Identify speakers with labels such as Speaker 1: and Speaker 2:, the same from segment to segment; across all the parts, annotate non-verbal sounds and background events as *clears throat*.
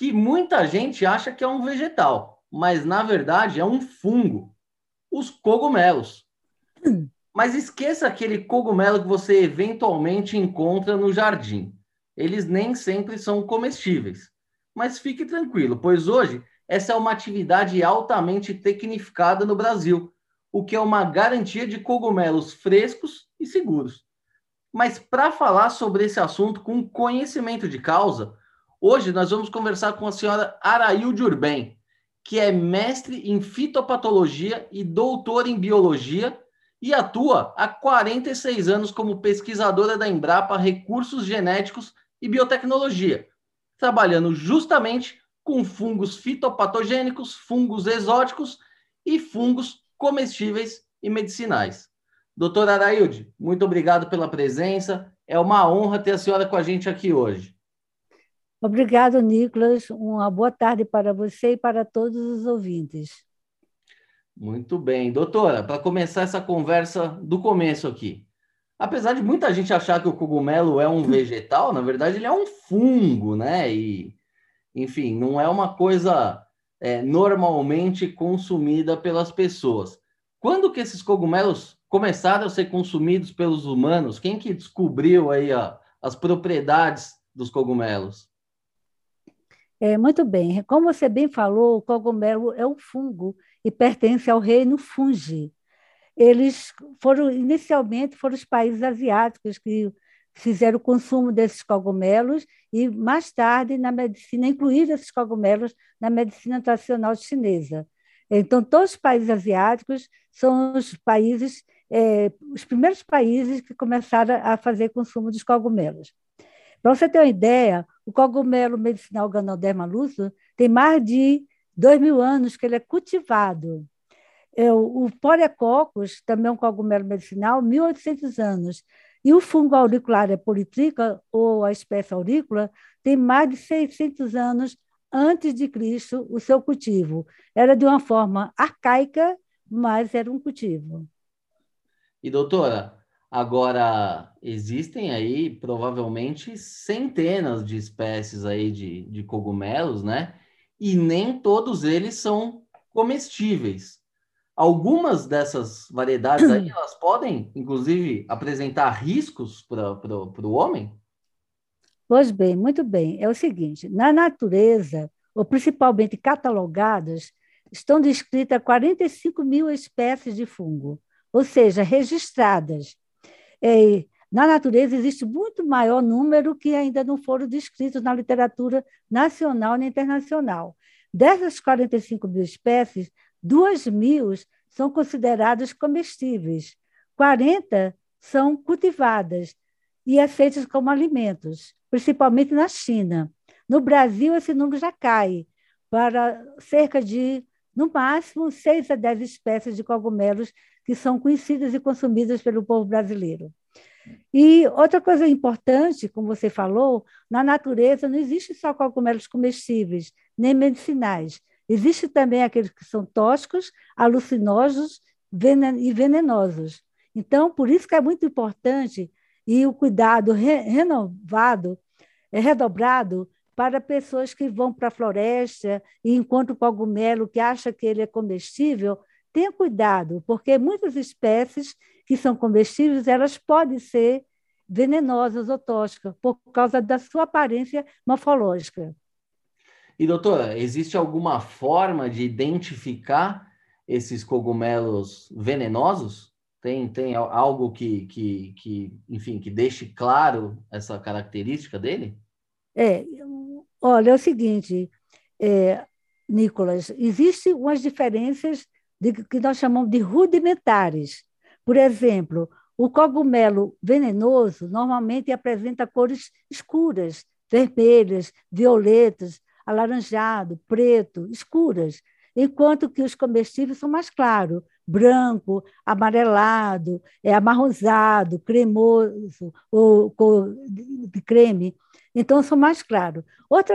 Speaker 1: que muita gente acha que é um vegetal, mas na verdade é um fungo, os cogumelos. Mas esqueça aquele cogumelo que você eventualmente encontra no jardim. Eles nem sempre são comestíveis. Mas fique tranquilo, pois hoje essa é uma atividade altamente tecnificada no Brasil, o que é uma garantia de cogumelos frescos e seguros. Mas para falar sobre esse assunto com conhecimento de causa, Hoje nós vamos conversar com a senhora Arailde Urbem, que é mestre em fitopatologia e doutora em biologia e atua há 46 anos como pesquisadora da Embrapa Recursos Genéticos e Biotecnologia, trabalhando justamente com fungos fitopatogênicos, fungos exóticos e fungos comestíveis e medicinais. Doutora Arailde, muito obrigado pela presença. É uma honra ter a senhora com a gente aqui hoje.
Speaker 2: Obrigado, Nicolas. Uma boa tarde para você e para todos os ouvintes.
Speaker 1: Muito bem. Doutora, para começar essa conversa do começo aqui. Apesar de muita gente achar que o cogumelo é um *laughs* vegetal, na verdade ele é um fungo, né? E, enfim, não é uma coisa é, normalmente consumida pelas pessoas. Quando que esses cogumelos começaram a ser consumidos pelos humanos? Quem que descobriu aí as propriedades dos cogumelos?
Speaker 2: É, muito bem. Como você bem falou, o cogumelo é um fungo e pertence ao reino fungi. Eles foram, inicialmente, foram os países asiáticos que fizeram o consumo desses cogumelos e, mais tarde, na medicina, incluíram esses cogumelos na medicina tradicional chinesa. Então, todos os países asiáticos são os países, é, os primeiros países que começaram a fazer consumo dos cogumelos. Para você ter uma ideia, o cogumelo medicinal Ganoderma lucidum tem mais de dois mil anos que ele é cultivado. É, o, Porecoccus, também é um cogumelo medicinal, 1.800 anos. E o fungo auricularia politrica, ou a espécie aurícula, tem mais de 600 anos antes de Cristo o seu cultivo. Era de uma forma arcaica, mas era um cultivo.
Speaker 1: E doutora, Agora, existem aí provavelmente centenas de espécies aí de, de cogumelos, né? E nem todos eles são comestíveis. Algumas dessas variedades aí, *clears throat* elas podem, inclusive, apresentar riscos para o homem?
Speaker 2: Pois bem, muito bem. É o seguinte, na natureza, ou principalmente catalogadas, estão descritas 45 mil espécies de fungo, ou seja, registradas, é, na natureza existe muito maior número que ainda não foram descritos na literatura nacional e internacional. Dessas 45 mil espécies, 2 mil são consideradas comestíveis, 40 são cultivadas e aceitas como alimentos, principalmente na China. No Brasil, esse número já cai para cerca de, no máximo, 6 a 10 espécies de cogumelos que são conhecidas e consumidas pelo povo brasileiro. E outra coisa importante, como você falou, na natureza não existe só cogumelos comestíveis, nem medicinais. Existe também aqueles que são tóxicos, alucinógenos e venenosos. Então, por isso que é muito importante e o cuidado re renovado, é redobrado para pessoas que vão para a floresta e encontram cogumelo que acha que ele é comestível, Tenha cuidado, porque muitas espécies que são comestíveis, elas podem ser venenosas ou tóxicas por causa da sua aparência morfológica.
Speaker 1: E doutora, existe alguma forma de identificar esses cogumelos venenosos? Tem, tem algo que, que, que, enfim, que deixe claro essa característica dele?
Speaker 2: É, olha, é o seguinte, é, Nicolas, existem umas diferenças de, que nós chamamos de rudimentares. Por exemplo, o cogumelo venenoso normalmente apresenta cores escuras, vermelhas, violetas, alaranjado, preto, escuras, enquanto que os comestíveis são mais claros, branco, amarelado, é amarronzado, cremoso ou cor de creme. Então são mais claros. Outra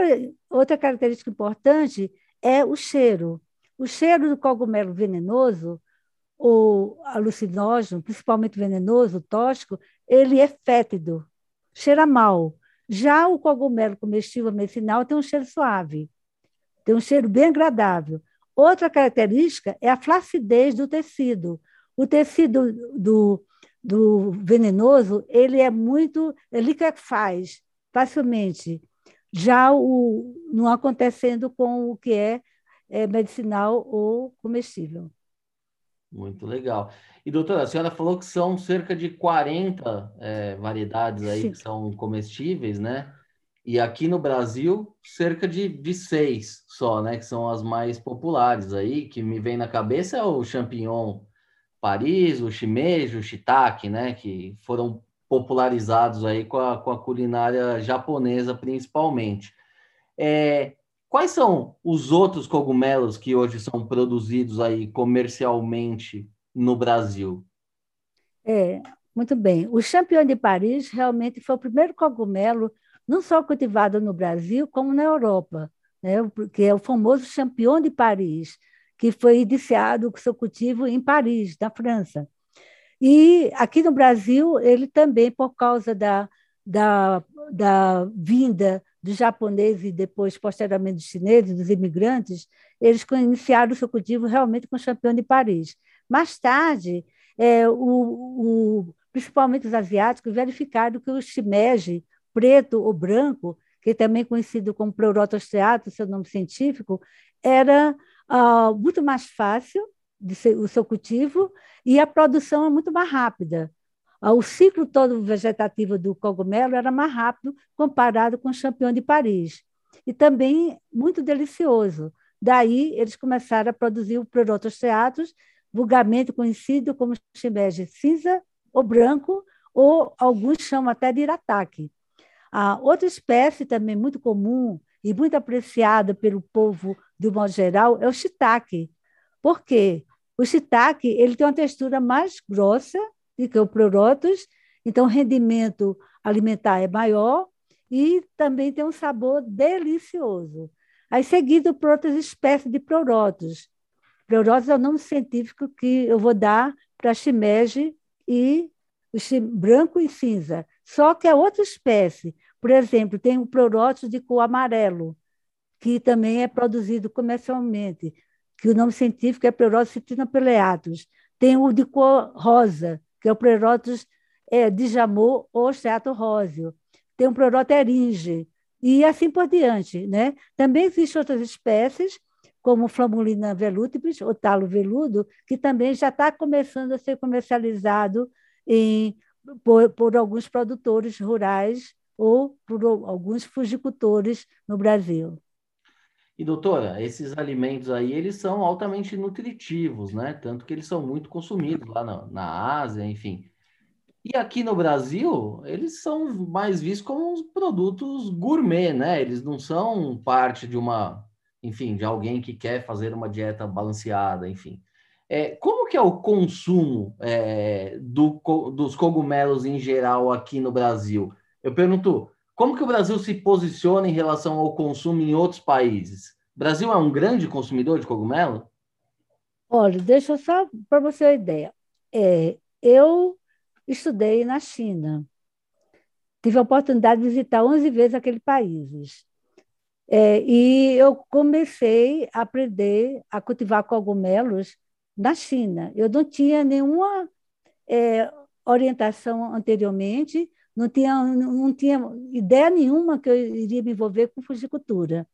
Speaker 2: outra característica importante é o cheiro. O cheiro do cogumelo venenoso ou alucinógeno, principalmente venenoso, tóxico, ele é fétido, cheira mal. Já o cogumelo comestível medicinal tem um cheiro suave, tem um cheiro bem agradável. Outra característica é a flacidez do tecido. O tecido do, do venenoso, ele é muito, ele liquefaz facilmente. Já o não acontecendo com o que é, é medicinal ou comestível.
Speaker 1: Muito legal. E, doutora, a senhora falou que são cerca de 40 é, variedades aí Sim. que são comestíveis, né? E aqui no Brasil, cerca de, de seis só, né? Que são as mais populares aí, que me vem na cabeça é o champignon Paris, o shimeji, o shiitake, né? Que foram popularizados aí com a, com a culinária japonesa, principalmente. É, quais são os outros cogumelos que hoje são produzidos aí comercialmente no Brasil?
Speaker 2: É, muito bem. O champignon de Paris realmente foi o primeiro cogumelo não só cultivado no Brasil, como na Europa, né? que é o famoso champignon de Paris, que foi iniciado com seu cultivo em Paris, na França. E aqui no Brasil, ele também, por causa da, da, da vinda dos japoneses e depois, posteriormente, dos chineses, dos imigrantes, eles iniciaram o seu cultivo realmente com o champignon de Paris. Mais tarde, é, o, o, principalmente os asiáticos, verificaram que o shimeji, preto ou branco, que também conhecido como Pleurotus teatro, seu nome científico, era uh, muito mais fácil de ser, o seu cultivo e a produção é muito mais rápida. Uh, o ciclo todo vegetativo do cogumelo era mais rápido comparado com o champignon de Paris. E também muito delicioso. Daí, eles começaram a produzir o Pleurotus teatros, vulgarmente conhecido como shimeji cinza ou branco, ou alguns chamam até de irataque. Outra espécie também muito comum e muito apreciada pelo povo de modo geral é o shiitake. Por quê? O shiitake ele tem uma textura mais grossa do que o pleurotus, então o rendimento alimentar é maior e também tem um sabor delicioso. Aí seguido por outras espécies de pleurotus. Pleurotus é o nome científico que eu vou dar para shimeji e branco e cinza. Só que é outra espécie. Por exemplo, tem o pleurótico de cor amarelo, que também é produzido comercialmente, que o nome científico é Pleurotus citinopeleatus. Tem o de cor rosa, que é o Pleurotus é, dijamor ou osteato róseo. Tem o Pleurotus eringe, e assim por diante. Né? Também existem outras espécies, como Flamulina velutibus, ou talo veludo, que também já está começando a ser comercializado em, por, por alguns produtores rurais ou por alguns fugicultores no Brasil.
Speaker 1: E doutora, esses alimentos aí, eles são altamente nutritivos, né? Tanto que eles são muito consumidos lá na, na Ásia, enfim. E aqui no Brasil, eles são mais vistos como produtos gourmet, né? Eles não são parte de uma, enfim, de alguém que quer fazer uma dieta balanceada, enfim. É, como que é o consumo é, do, dos cogumelos em geral aqui no Brasil? Eu pergunto, como que o Brasil se posiciona em relação ao consumo em outros países? O Brasil é um grande consumidor de cogumelo?
Speaker 2: Olha, deixa eu só para você uma ideia. É, eu estudei na China. Tive a oportunidade de visitar 11 vezes aquele país. É, e eu comecei a aprender a cultivar cogumelos na China. Eu não tinha nenhuma é, orientação anteriormente, não tinha, não tinha ideia nenhuma que eu iria me envolver com fugicultura.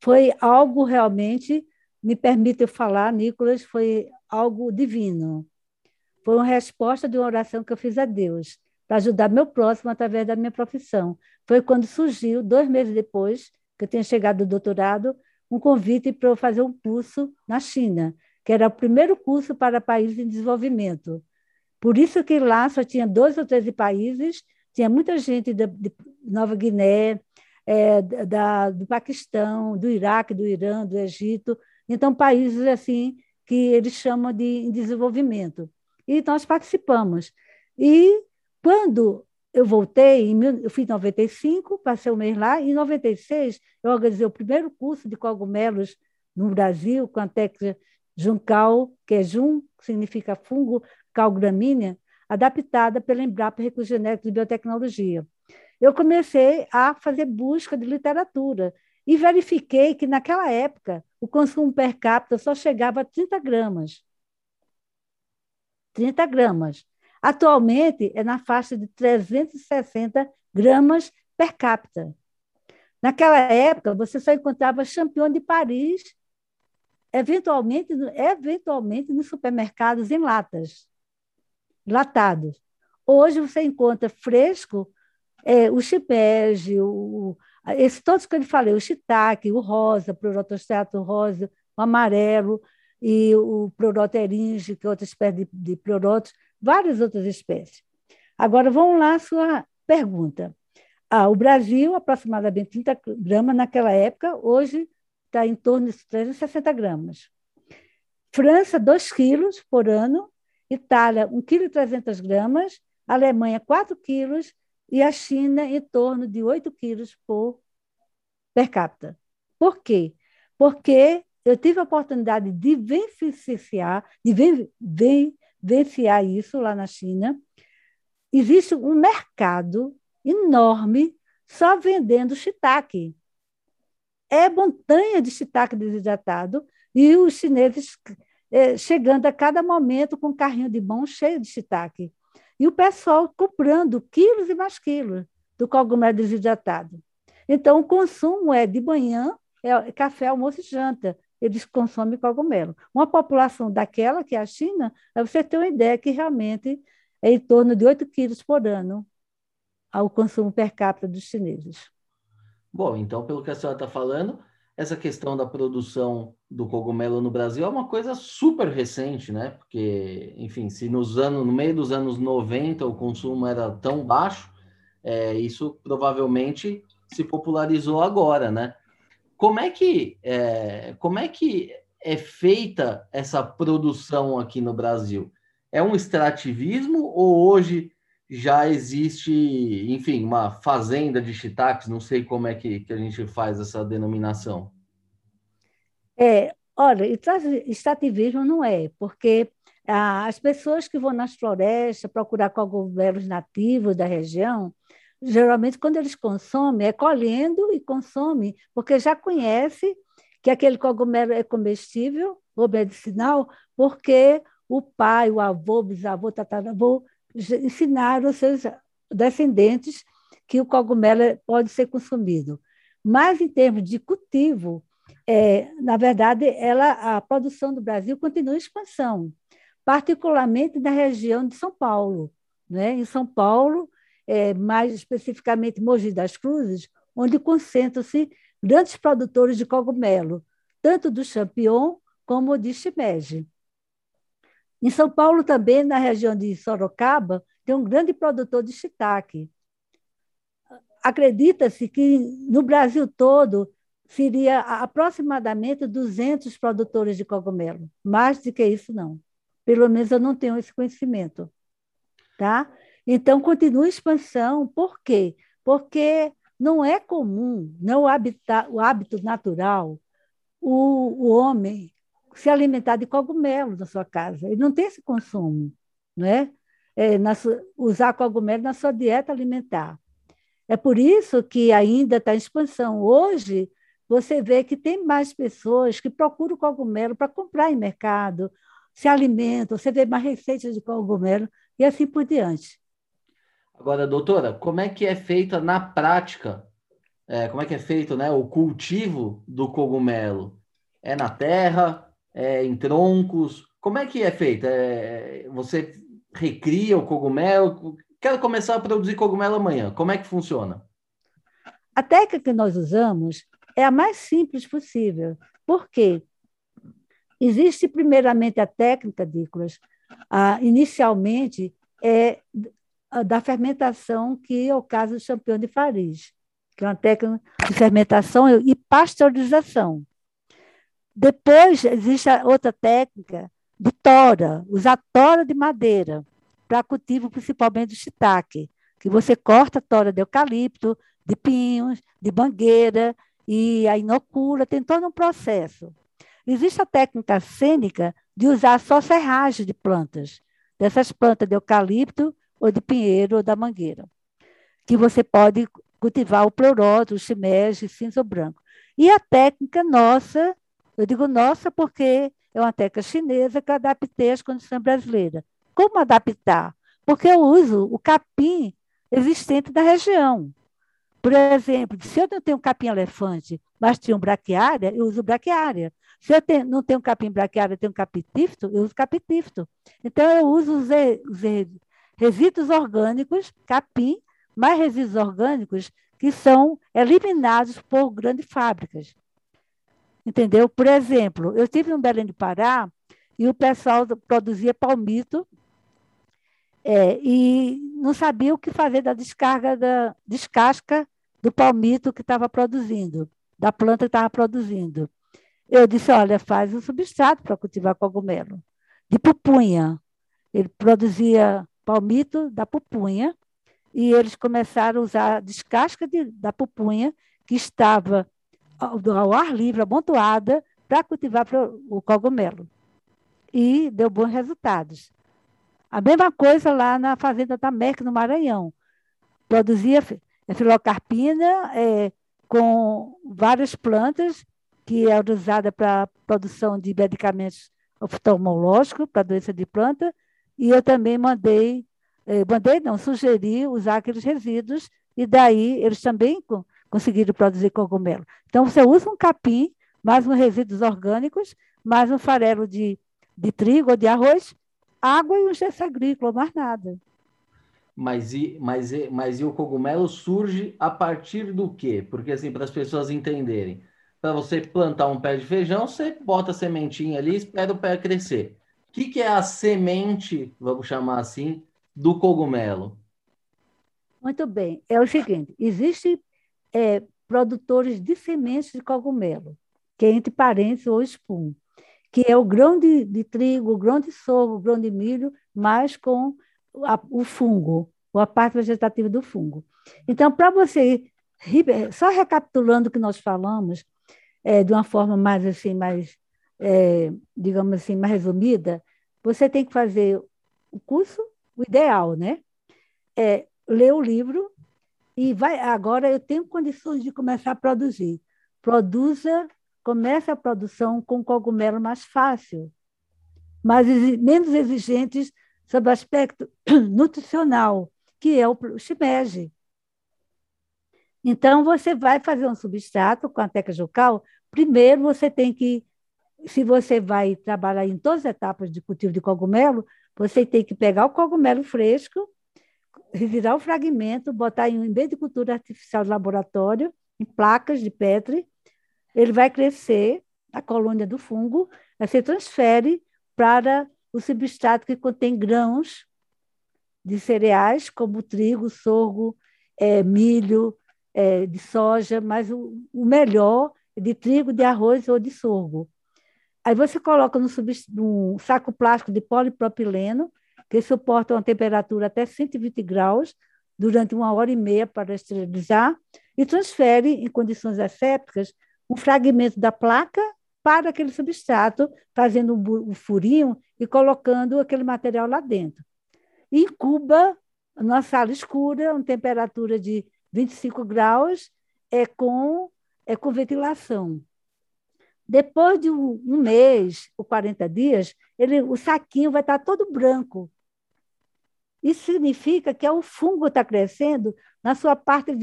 Speaker 2: Foi algo realmente, me permite falar, Nicolas, foi algo divino. Foi uma resposta de uma oração que eu fiz a Deus, para ajudar meu próximo através da minha profissão. Foi quando surgiu, dois meses depois que eu tinha chegado do doutorado, um convite para eu fazer um curso na China, que era o primeiro curso para países em desenvolvimento. Por isso que lá só tinha dois ou treze países tinha muita gente de, de Nova Guiné, é, da, do Paquistão, do Iraque, do Irã, do Egito. Então, países assim que eles chamam de desenvolvimento. E nós participamos. E quando eu voltei, eu fui em 95, passei um mês lá, e em 96 eu organizei o primeiro curso de cogumelos no Brasil, com a técnica Juncal, que é Jun, que significa fungo, calgramínea, adaptada pela Embrapa Recursos Genéticos de Biotecnologia. Eu comecei a fazer busca de literatura e verifiquei que, naquela época, o consumo per capita só chegava a 30 gramas. 30 gramas. Atualmente, é na faixa de 360 gramas per capita. Naquela época, você só encontrava champion de Paris, eventualmente, eventualmente nos supermercados em latas, latados. Hoje você encontra fresco é, o chipege, o, esse, todos que eu falei, o shiitake, o rosa, o prorotostrato rosa, o amarelo e o proroteringe, que é outra espécie de, de prorotos, várias outras espécies. Agora, vamos lá à sua pergunta. Ah, o Brasil, aproximadamente 30 gramas naquela época, hoje está em torno de 360 gramas. França, 2 quilos por ano. Itália, 1,3 kg. Alemanha, 4 quilos e a China em torno de 8 quilos por per capita. Por quê? Porque eu tive a oportunidade de vivenciar, de vivenciar isso lá na China. Existe um mercado enorme só vendendo shiitake. É montanha de shiitake desidratado e os chineses é, chegando a cada momento com um carrinho de mão cheio de shiitake e o pessoal comprando quilos e mais quilos do cogumelo desidratado. Então, o consumo é de manhã, é café, almoço e janta. Eles consomem cogumelo. Uma população daquela, que é a China, você ter uma ideia que realmente é em torno de 8 quilos por ano ao consumo per capita dos chineses.
Speaker 1: Bom, então, pelo que a senhora está falando, essa questão da produção do cogumelo no Brasil é uma coisa super recente, né? Porque, enfim, se nos anos, no meio dos anos 90 o consumo era tão baixo, é, isso provavelmente se popularizou agora, né? Como é que é, como é que é feita essa produção aqui no Brasil? É um extrativismo ou hoje já existe, enfim, uma fazenda de shiitakes, não sei como é que, que a gente faz essa denominação.
Speaker 2: É, olha, extrativismo não é, porque ah, as pessoas que vão nas florestas procurar cogumelos nativos da região, geralmente quando eles consomem, é colhendo e consomem, porque já conhece que aquele cogumelo é comestível ou medicinal, porque o pai, o avô, bisavô, tataravô ensinaram aos seus descendentes que o cogumelo pode ser consumido. Mas, em termos de cultivo, é, na verdade, ela, a produção do Brasil continua em expansão, particularmente na região de São Paulo. Né? Em São Paulo, é, mais especificamente Mogi das Cruzes, onde concentram-se grandes produtores de cogumelo, tanto do champignon como de shimeji. Em São Paulo, também, na região de Sorocaba, tem um grande produtor de shiitake. Acredita-se que no Brasil todo seria aproximadamente 200 produtores de cogumelo. Mais do que isso, não. Pelo menos eu não tenho esse conhecimento. Tá? Então, continua a expansão. Por quê? Porque não é comum, não é o, hábito natural, o, o homem se alimentar de cogumelo na sua casa. Ele não tem esse consumo, não é? é na, usar cogumelo na sua dieta alimentar. É por isso que ainda está em expansão. Hoje, você vê que tem mais pessoas que procuram cogumelo para comprar em mercado, se alimentam, você vê mais receitas de cogumelo e assim por diante.
Speaker 1: Agora, doutora, como é que é feita na prática? É, como é que é feito né, o cultivo do cogumelo? É na terra? É, em troncos? Como é que é feito? É, você recria o cogumelo? Quero começar a produzir cogumelo amanhã. Como é que funciona?
Speaker 2: A técnica que nós usamos é a mais simples possível. Por quê? Existe, primeiramente, a técnica, Dícolas, ah, inicialmente, é da fermentação, que é o caso do champion de Paris. que é uma técnica de fermentação e pasteurização. Depois, existe outra técnica de tora, usar tora de madeira para cultivo principalmente do shiitake, que você corta a tora de eucalipto, de pinhos, de bangueira e a inocula, tem todo um processo. Existe a técnica cênica de usar só serragem de plantas, dessas plantas de eucalipto ou de pinheiro ou da mangueira, que você pode cultivar o pleuroto, o shimeji, cinza ou branco. E a técnica nossa, eu digo nossa porque é uma técnica chinesa que eu adaptei às condições brasileiras. Como adaptar? Porque eu uso o capim existente da região. Por exemplo, se eu não tenho capim-elefante, mas tenho braquiária, eu uso braquiária. Se eu tenho, não tenho capim braquiária, tenho capitífito, eu uso capitífito. Então, eu uso os, os resíduos orgânicos, capim, mais resíduos orgânicos que são eliminados por grandes fábricas. Entendeu? Por exemplo, eu estive no Belém do Pará e o pessoal produzia palmito é, e não sabia o que fazer da descarga da descasca do palmito que estava produzindo, da planta que estava produzindo. Eu disse: olha, faz um substrato para cultivar cogumelo, de pupunha. Ele produzia palmito da pupunha e eles começaram a usar a descasca de, da pupunha, que estava ao, ar livre, amontoada, para cultivar o cogumelo. E deu bons resultados. A mesma coisa lá na fazenda da Merck, no Maranhão. Produzia é filocarpina é, com várias plantas que é usada para produção de medicamentos oftalmológicos para doença de planta, e eu também mandei, é, mandei não, sugeri usar aqueles resíduos, e daí eles também conseguiram produzir cogumelo. Então, você usa um capim, mais uns resíduos orgânicos, mais um farelo de, de trigo ou de arroz, água e um gesso agrícola, mais nada.
Speaker 1: Mas e, mas, e, mas e o cogumelo surge a partir do quê? Porque, assim, para as pessoas entenderem, para você plantar um pé de feijão, você bota a sementinha ali e espera o pé crescer. O que, que é a semente, vamos chamar assim, do cogumelo?
Speaker 2: Muito bem. É o seguinte: existem é, produtores de sementes de cogumelo, que é entre parênteses ou espum, que é o grão de, de trigo, o grão de sorgo, o grão de milho, mas com a, o fungo, ou a parte vegetativa do fungo. Então, para você, só recapitulando o que nós falamos, é, de uma forma mais assim, mais, é, digamos assim, mais resumida, você tem que fazer o curso, o ideal, né? É ler o livro e vai. Agora eu tenho condições de começar a produzir. Produza, comece a produção com cogumelo mais fácil, mais menos exigentes sobre o aspecto *clears throat* nutricional, que é o shimeji. Então, você vai fazer um substrato com a teca jucal. Primeiro, você tem que, se você vai trabalhar em todas as etapas de cultivo de cogumelo, você tem que pegar o cogumelo fresco, revirar o fragmento, botar em um ambiente de cultura artificial de laboratório, em placas de Petri. Ele vai crescer, a colônia do fungo, aí você transfere para o substrato que contém grãos de cereais, como trigo, sorgo, é, milho, é, de soja, mas o, o, melhor é de trigo, de arroz ou de sorgo. Aí você coloca no num saco plástico de polipropileno, que suporta uma temperatura até 120 graus, durante uma hora e meia para esterilizar, e transfere, em condições assépticas, um fragmento da placa para aquele substrato, fazendo um furinho e colocando aquele material lá dentro. E incuba numa sala escura, uma temperatura de 25 graus, é com, é com ventilação. Depois de um, um mês ou 40 dias, ele, o saquinho vai estar todo branco. Isso significa que é o fungo está crescendo na sua parte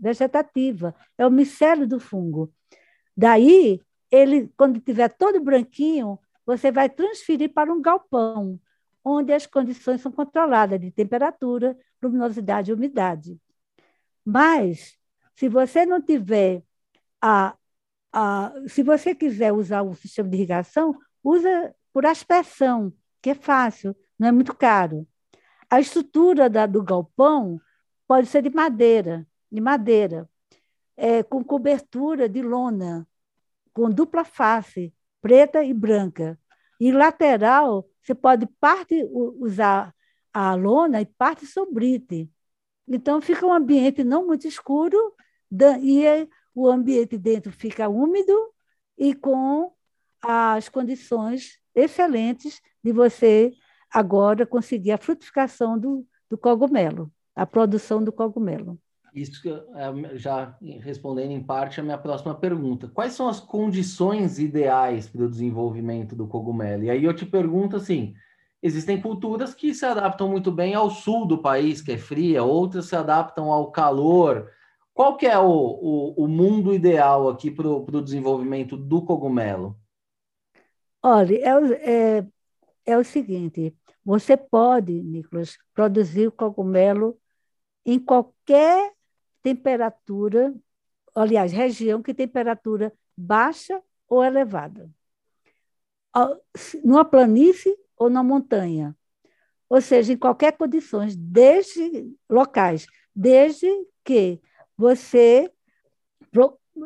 Speaker 2: vegetativa, é o micélio do fungo. Daí, ele, quando estiver todo branquinho, você vai transferir para um galpão, onde as condições são controladas de temperatura, luminosidade e umidade. Mas, se você não tiver a, a se você quiser usar o sistema de irrigação, usa por aspersão, que é fácil, não é muito caro. A estrutura da, do galpão pode ser de madeira, de madeira, é, com cobertura de lona, com dupla face, preta e branca. E lateral, você pode parte usar a lona e parte sobrite. Então, fica um ambiente não muito escuro e o ambiente dentro fica úmido e com as condições excelentes de você agora conseguir a frutificação do, do cogumelo, a produção do cogumelo.
Speaker 1: Isso é, já respondendo em parte a minha próxima pergunta. Quais são as condições ideais para o desenvolvimento do cogumelo? E aí eu te pergunto assim: existem culturas que se adaptam muito bem ao sul do país, que é fria, outras se adaptam ao calor. Qual que é o, o, o mundo ideal aqui para o desenvolvimento do cogumelo?
Speaker 2: Olha, é, é, é o seguinte: você pode, Nicolas, produzir o cogumelo em qualquer temperatura, aliás, região que temperatura baixa ou elevada. Numa planície ou na montanha. Ou seja, em qualquer condições, desde locais, desde que você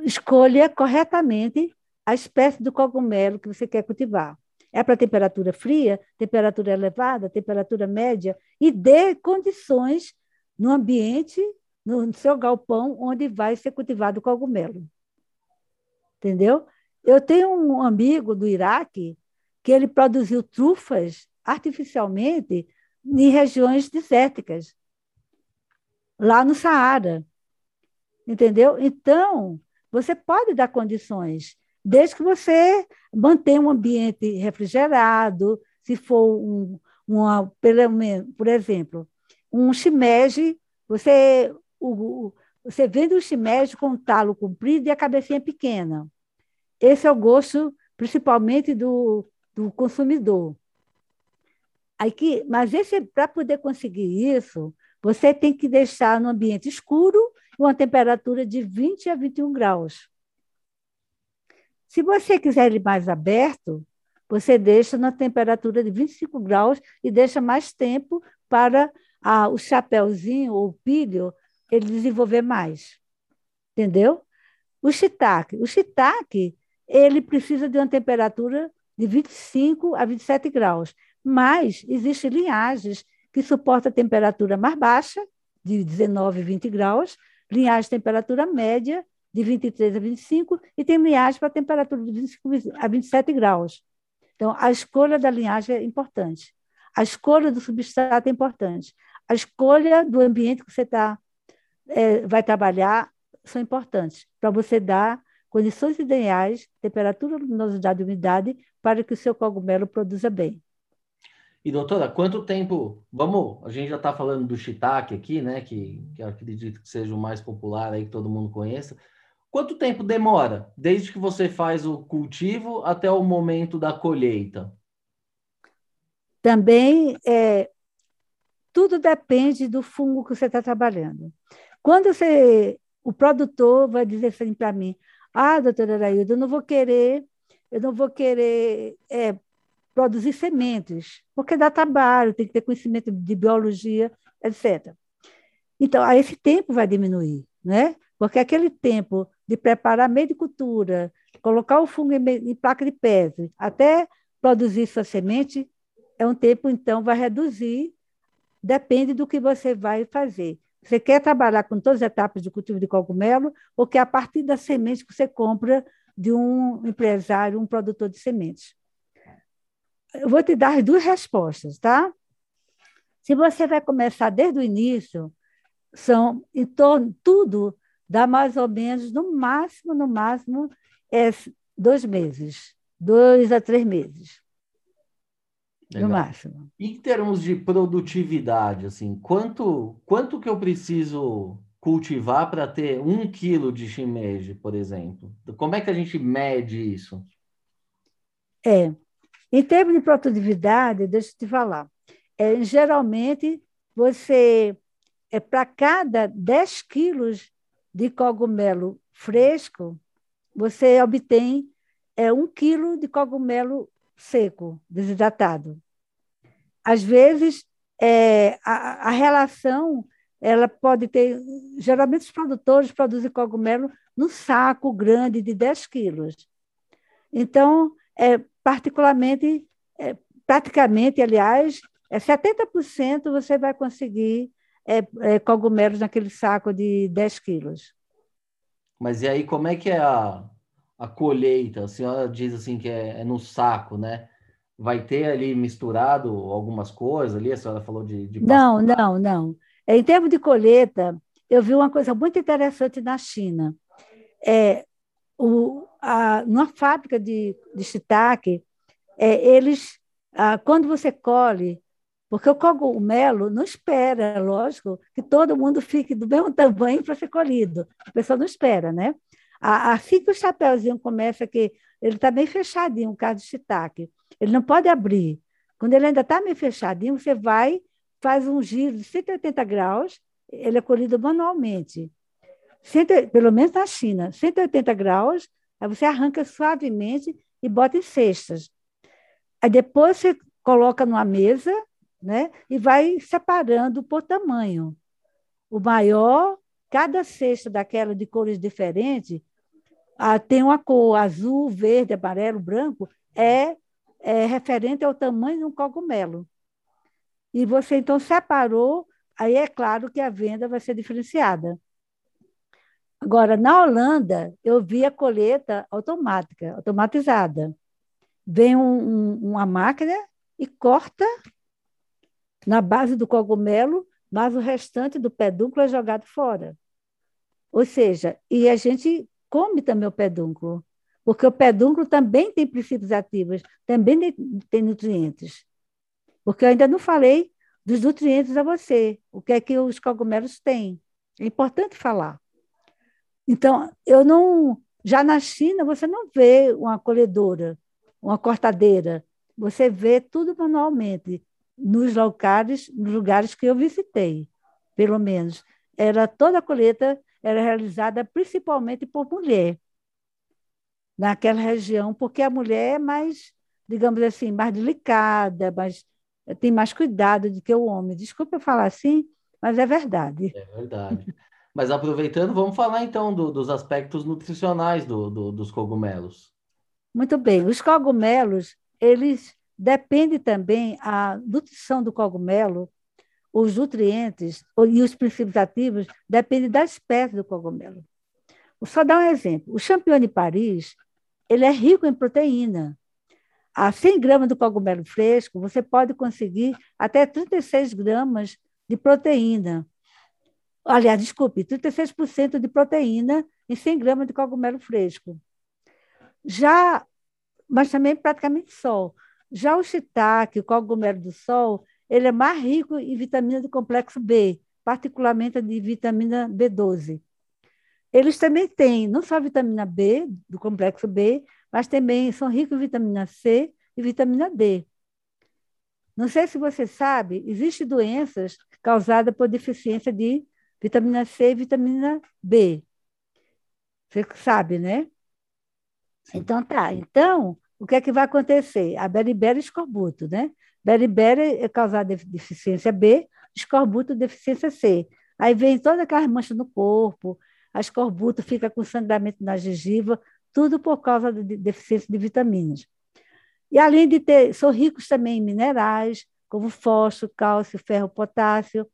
Speaker 2: escolha corretamente a espécie do cogumelo que você quer cultivar. É para temperatura fria, temperatura elevada, temperatura média, e dê condições no ambiente, no seu galpão, onde vai ser cultivado o cogumelo. Entendeu? Eu tenho um amigo do Iraque que ele produziu trufas artificialmente em regiões desérticas, lá no Saara. Entendeu? Então, você pode dar condições desde que você mantenha um ambiente refrigerado, se for um, uma, por exemplo, um shimeji, você, o, você vende um shimeji com um talo comprido e a cabecinha pequena. Esse é o gosto, principalmente, do, do consumidor. Aí que, mas para poder conseguir isso, você tem que deixar no ambiente escuro, uma temperatura de 20 a 21 graus. Se você quiser ele mais aberto, você deixa na temperatura de 25 graus e deixa mais tempo para a, o chapéuzinho ou o pilho ele desenvolver mais. Entendeu? O shiitake. O shiitake, ele precisa de uma temperatura de 25 a 27 graus, mas existem linhagens que suportam temperatura mais baixa, de 19 a 20 graus, linhagem de temperatura média, de 23 a 25, e tem linhagem para temperatura de 25 a 27 graus. Então, a escolha da linhagem é importante. A escolha do substrato é importante. A escolha do ambiente que você tá, é, vai trabalhar são importantes para você dar condições ideais, temperatura, luminosidade e umidade, para que o seu cogumelo produza bem.
Speaker 1: E doutora, quanto tempo? Vamos, a gente já está falando do shiitake aqui, né? Que, que acredito que seja o mais popular aí que todo mundo conheça. Quanto tempo demora desde que você faz o cultivo até o momento da colheita?
Speaker 2: Também é, tudo depende do fungo que você está trabalhando. Quando você, o produtor vai dizer assim para mim, ah, doutora Arailda, eu não vou querer, eu não vou querer é, produzir sementes, porque dá trabalho, tem que ter conhecimento de biologia, etc. Então, aí esse tempo vai diminuir, né? Porque aquele tempo de preparar meio de cultura, colocar o fungo em, em placa de pese, até produzir sua semente, é um tempo, então, vai reduzir, depende do que você vai fazer. Você quer trabalhar com todas as etapas de cultivo de cogumelo ou quer a partir da semente que você compra de um empresário, um produtor de sementes? Eu vou te dar as duas respostas, tá? Se você vai começar desde o início, são em torno tudo dá mais ou menos, no máximo, no máximo, é dois meses, dois a três meses. Legal. No máximo.
Speaker 1: Em termos de produtividade, assim, quanto, quanto que eu preciso cultivar para ter um quilo de shimeji, por exemplo? Como é que a gente mede isso?
Speaker 2: É, em termos de produtividade, deixa eu te falar. É, geralmente, você, é para cada 10 quilos de cogumelo fresco, você obtém é, um quilo de cogumelo seco, desidratado. Às vezes, é, a, a relação ela pode ter. Geralmente, os produtores produzem cogumelo num saco grande de 10 quilos. Então, é, particularmente, é, praticamente, aliás, é 70% você vai conseguir é, é, cogumelos naquele saco de 10 quilos.
Speaker 1: Mas e aí, como é que é a, a colheita? A senhora diz assim que é, é no saco, né? Vai ter ali misturado algumas coisas ali? A senhora falou de. de
Speaker 2: não, não, não. Em termos de colheita, eu vi uma coisa muito interessante na China. É, o, a, numa fábrica de, de shiitake, é, eles, a, quando você colhe, porque o cogumelo não espera, lógico, que todo mundo fique do mesmo *laughs* tamanho para ser colhido. A pessoa não espera, né? Assim que o chapéuzinho começa, que ele está bem fechadinho, o caso de shiitake, ele não pode abrir. Quando ele ainda está meio fechadinho, você vai, faz um giro de 180 graus, ele é colhido manualmente. Pelo menos na China, 180 graus, aí você arranca suavemente e bota em cestas. Aí depois você coloca numa mesa né, e vai separando por tamanho. O maior, cada cesta daquela de cores diferentes, ah, tem uma cor azul, verde, amarelo, branco, é, é referente ao tamanho de um cogumelo. E você então separou, aí é claro que a venda vai ser diferenciada. Agora, na Holanda, eu vi a colheita automática, automatizada. Vem um, um, uma máquina e corta na base do cogumelo, mas o restante do pedúnculo é jogado fora. Ou seja, e a gente come também o pedúnculo, porque o pedúnculo também tem princípios ativos, também tem nutrientes. Porque eu ainda não falei dos nutrientes a você, o que é que os cogumelos têm. É importante falar. Então, eu não. Já na China, você não vê uma colhedora, uma cortadeira. Você vê tudo manualmente, nos locais, nos lugares que eu visitei, pelo menos. Era toda a colheita era realizada principalmente por mulher naquela região, porque a mulher é mais, digamos assim, mais delicada, mais, tem mais cuidado do que o homem. Desculpa falar assim, mas é verdade.
Speaker 1: É verdade. Mas aproveitando, vamos falar então do, dos aspectos nutricionais do, do, dos cogumelos.
Speaker 2: Muito bem. Os cogumelos, eles dependem também, a nutrição do cogumelo, os nutrientes e os princípios ativos dependem da espécie do cogumelo. Vou só dar um exemplo. O champignon de Paris, ele é rico em proteína. A 100 gramas do cogumelo fresco, você pode conseguir até 36 gramas de proteína aliás, desculpe, 36% de proteína em 100 gramas de cogumelo fresco. Já, mas também praticamente sol. Já o shiitake, o cogumelo do sol, ele é mais rico em vitamina do complexo B, particularmente de vitamina B12. Eles também têm não só vitamina B, do complexo B, mas também são ricos em vitamina C e vitamina D. Não sei se você sabe, existem doenças causadas por deficiência de vitamina C e vitamina B. Você sabe, né? Então tá. Então, o que é que vai acontecer? A beriberi e escorbuto, né? Beriberi é causada de deficiência B, escorbuto deficiência C. Aí vem toda aquela mancha no corpo, a escorbuto fica com sangramento na gengiva, tudo por causa de deficiência de vitaminas. E além de ter, são ricos também em minerais, como fósforo, cálcio, ferro, potássio,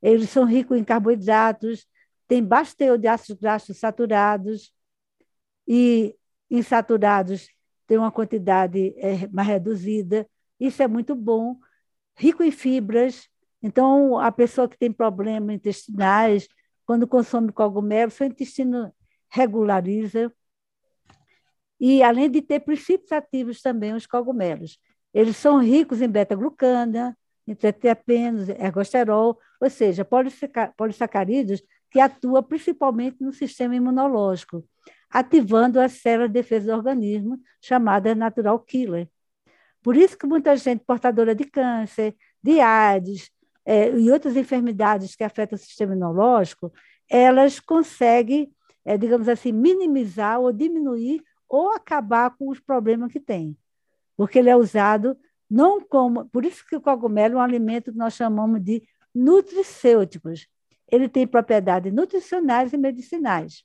Speaker 2: eles são ricos em carboidratos, têm baixo teor de ácidos graxos saturados e insaturados tem uma quantidade é, mais reduzida. Isso é muito bom. Rico em fibras. Então, a pessoa que tem problemas intestinais, quando consome cogumelo, seu intestino regulariza. E, além de ter princípios ativos também, os cogumelos. Eles são ricos em beta-glucana, entreterpenos, ergosterol, ou seja, polissacarídeos que atuam principalmente no sistema imunológico, ativando as células de defesa do organismo, chamadas natural killer. Por isso que muita gente portadora de câncer, de AIDS é, e outras enfermidades que afetam o sistema imunológico, elas conseguem, é, digamos assim, minimizar ou diminuir ou acabar com os problemas que têm, porque ele é usado não como. Por isso que o cogumelo é um alimento que nós chamamos de nutricêuticos. ele tem propriedades nutricionais e medicinais.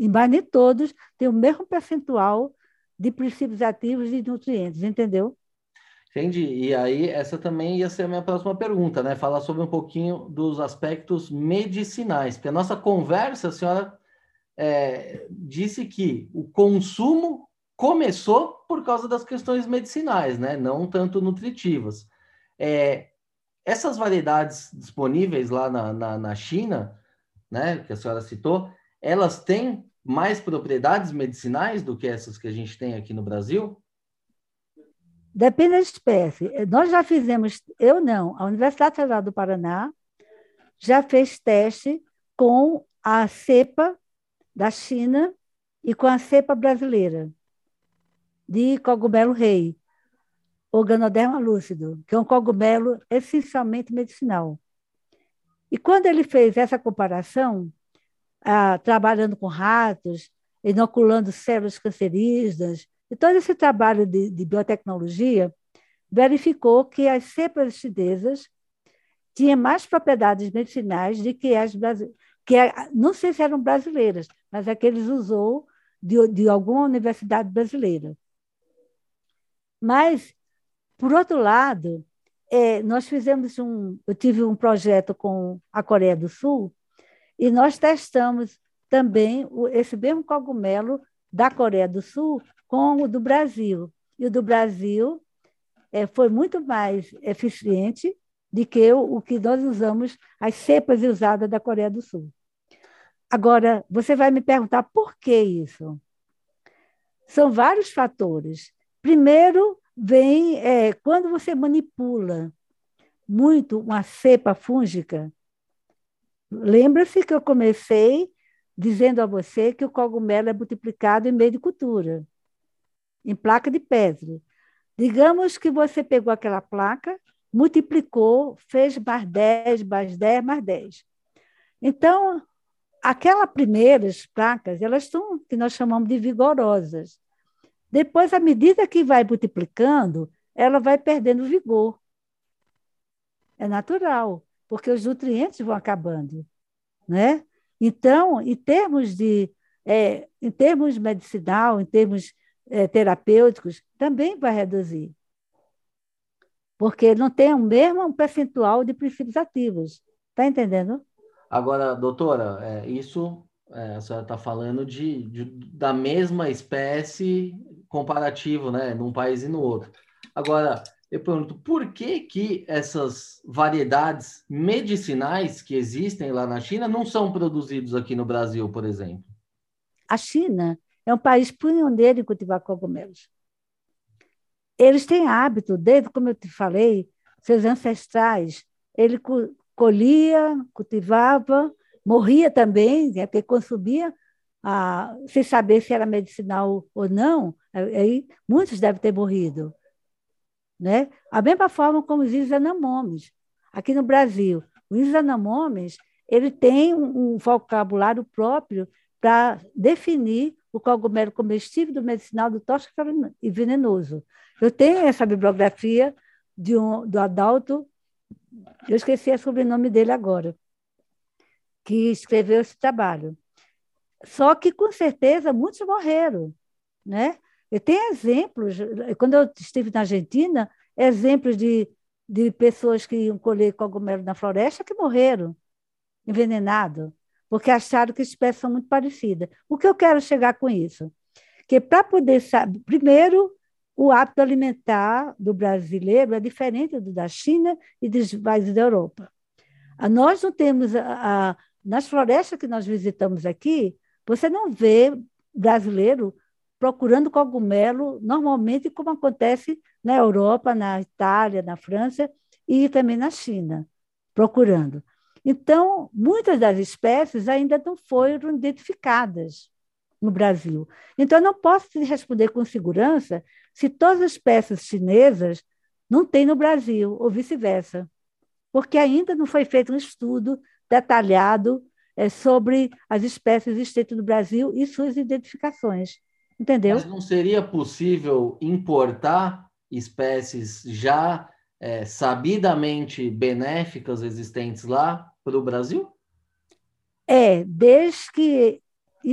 Speaker 2: E mais nem todos têm o mesmo percentual de princípios ativos e nutrientes, entendeu?
Speaker 1: Entendi. E aí, essa também ia ser a minha próxima pergunta, né? Falar sobre um pouquinho dos aspectos medicinais. Porque a nossa conversa, a senhora é, disse que o consumo começou por causa das questões medicinais, né? Não tanto nutritivas. É, essas variedades disponíveis lá na, na, na China, né? Que a senhora citou, elas têm mais propriedades medicinais do que essas que a gente tem aqui no Brasil?
Speaker 2: Depende da espécie. Nós já fizemos, eu não, a Universidade Federal do Paraná já fez teste com a cepa da China e com a cepa brasileira de cogumelo rei, Organoderma lúcido, que é um cogumelo essencialmente medicinal. E quando ele fez essa comparação, ah, trabalhando com ratos, inoculando células cancerígenas, e todo esse trabalho de, de biotecnologia verificou que as cepas chinesas tinham mais propriedades medicinais do que as. Que não sei se eram brasileiras, mas é que eles usou de, de alguma universidade brasileira. Mas, por outro lado, é, nós fizemos um. Eu tive um projeto com a Coreia do Sul e nós testamos também esse mesmo cogumelo da Coreia do Sul com o do Brasil. E o do Brasil é, foi muito mais eficiente do que o, o que nós usamos, as cepas usadas da Coreia do Sul. Agora, você vai me perguntar por que isso? São vários fatores. Primeiro, vem é, quando você manipula muito uma cepa fúngica. Lembra-se que eu comecei dizendo a você que o cogumelo é multiplicado em meio de cultura em placa de Petri. Digamos que você pegou aquela placa, multiplicou, fez mais 10, mais 10, mais 10. Então, aquelas primeiras placas, elas são que nós chamamos de vigorosas. Depois, à medida que vai multiplicando, ela vai perdendo vigor. É natural, porque os nutrientes vão acabando, né? Então, em termos de, é, em termos medicinal, em termos é, terapêuticos, também vai reduzir. Porque não tem o mesmo percentual de princípios ativos. Está entendendo?
Speaker 1: Agora, doutora, é, isso é, a senhora está falando de, de, da mesma espécie comparativo, né, num país e no outro. Agora, eu pergunto, por que que essas variedades medicinais que existem lá na China não são produzidos aqui no Brasil, por exemplo?
Speaker 2: A China é um país pioneiro em cultivar cogumelos. Eles têm hábito, desde como eu te falei, seus ancestrais, ele colhia, cultivava, morria também, né, porque consumia, ah, sem saber se era medicinal ou não, aí muitos devem ter morrido. Né? A mesma forma como os isanamomes. Aqui no Brasil, os isanamomes ele tem um, um vocabulário próprio para definir o cogumelo comestível do medicinal do tóxico e venenoso. Eu tenho essa bibliografia de um, do Adalto, eu esqueci o sobrenome dele agora, que escreveu esse trabalho. Só que, com certeza, muitos morreram. Né? Eu tenho exemplos, quando eu estive na Argentina, exemplos de, de pessoas que iam colher cogumelo na floresta que morreram envenenados porque acharam que espécies são muito parecidas. O que eu quero chegar com isso? Que para poder saber, primeiro, o hábito alimentar do brasileiro é diferente do da China e dos países da Europa. Nós não temos, a, a, nas florestas que nós visitamos aqui, você não vê brasileiro procurando cogumelo, normalmente como acontece na Europa, na Itália, na França e também na China, procurando. Então, muitas das espécies ainda não foram identificadas no Brasil. Então, eu não posso te responder com segurança se todas as espécies chinesas não tem no Brasil, ou vice-versa, porque ainda não foi feito um estudo detalhado é, sobre as espécies existentes no Brasil e suas identificações. Entendeu?
Speaker 1: Mas não seria possível importar espécies já é, sabidamente benéficas existentes lá para o Brasil?
Speaker 2: É, desde que.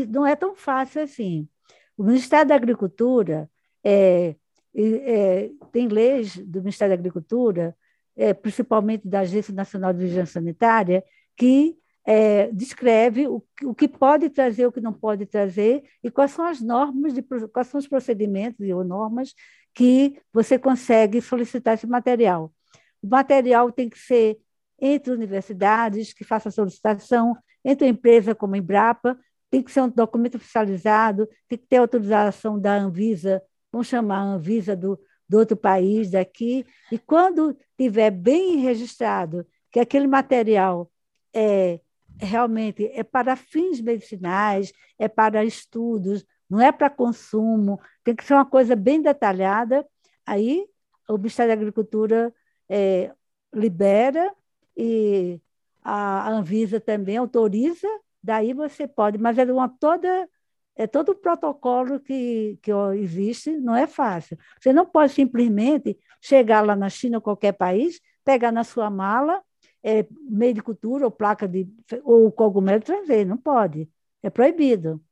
Speaker 2: Não é tão fácil assim. O Ministério da Agricultura é, é, tem leis do Ministério da Agricultura, é, principalmente da Agência Nacional de Vigilância Sanitária, que é, descreve o, o, que pode trazer, o que não pode trazer, e quais são as normas, de, quais são os procedimentos ou normas que você consegue solicitar esse material. O material tem que ser entre universidades, que faça a solicitação, entre empresa como a Embrapa, tem que ser um documento oficializado, tem que ter autorização da Anvisa, vamos chamar a Anvisa do, do outro país, daqui, e quando tiver bem registrado que aquele material é realmente é para fins medicinais, é para estudos, não é para consumo, tem que ser uma coisa bem detalhada. Aí o Ministério da Agricultura é, libera e a Anvisa também autoriza, daí você pode, mas é uma toda é todo o protocolo que, que existe, não é fácil. Você não pode simplesmente chegar lá na China ou qualquer país, pegar na sua mala é, meio de cultura ou placa de ou cogumelo trazer, não pode, é proibido.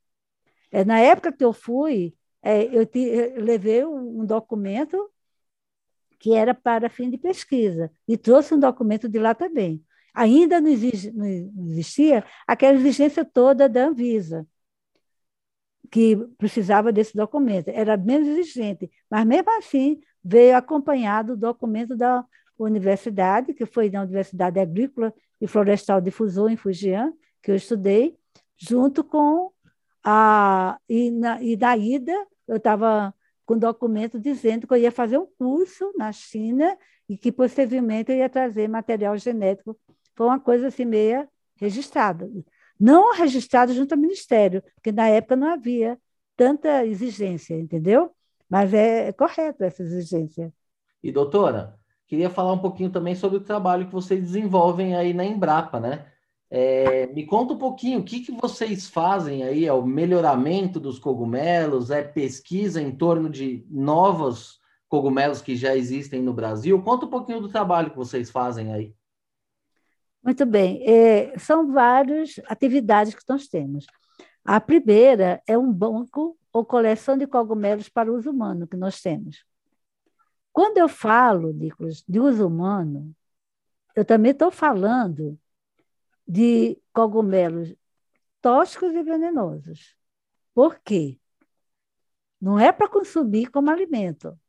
Speaker 2: É, na época que eu fui, é, eu, te, eu levei um documento que era para fim de pesquisa e trouxe um documento de lá também. Ainda não, exige, não existia aquela exigência toda da Anvisa, que precisava desse documento. Era menos exigente, mas mesmo assim veio acompanhado do documento da universidade, que foi na Universidade Agrícola e Florestal de Fuzhou, em Fujian, que eu estudei, junto com a. E na, e na ida, eu estava com documento dizendo que eu ia fazer um curso na China e que possivelmente eu ia trazer material genético. Foi uma coisa assim meia registrada. Não registrado junto ao Ministério, porque na época não havia tanta exigência, entendeu? Mas é, é correto essa exigência.
Speaker 1: E doutora, Queria falar um pouquinho também sobre o trabalho que vocês desenvolvem aí na Embrapa, né? É, me conta um pouquinho, o que, que vocês fazem aí? É o melhoramento dos cogumelos? É pesquisa em torno de novos cogumelos que já existem no Brasil? Conta um pouquinho do trabalho que vocês fazem aí.
Speaker 2: Muito bem. É, são várias atividades que nós temos. A primeira é um banco ou coleção de cogumelos para uso humano que nós temos. Quando eu falo, Nicolas, de uso humano, eu também estou falando de cogumelos tóxicos e venenosos. Por quê? Não é para consumir como alimento,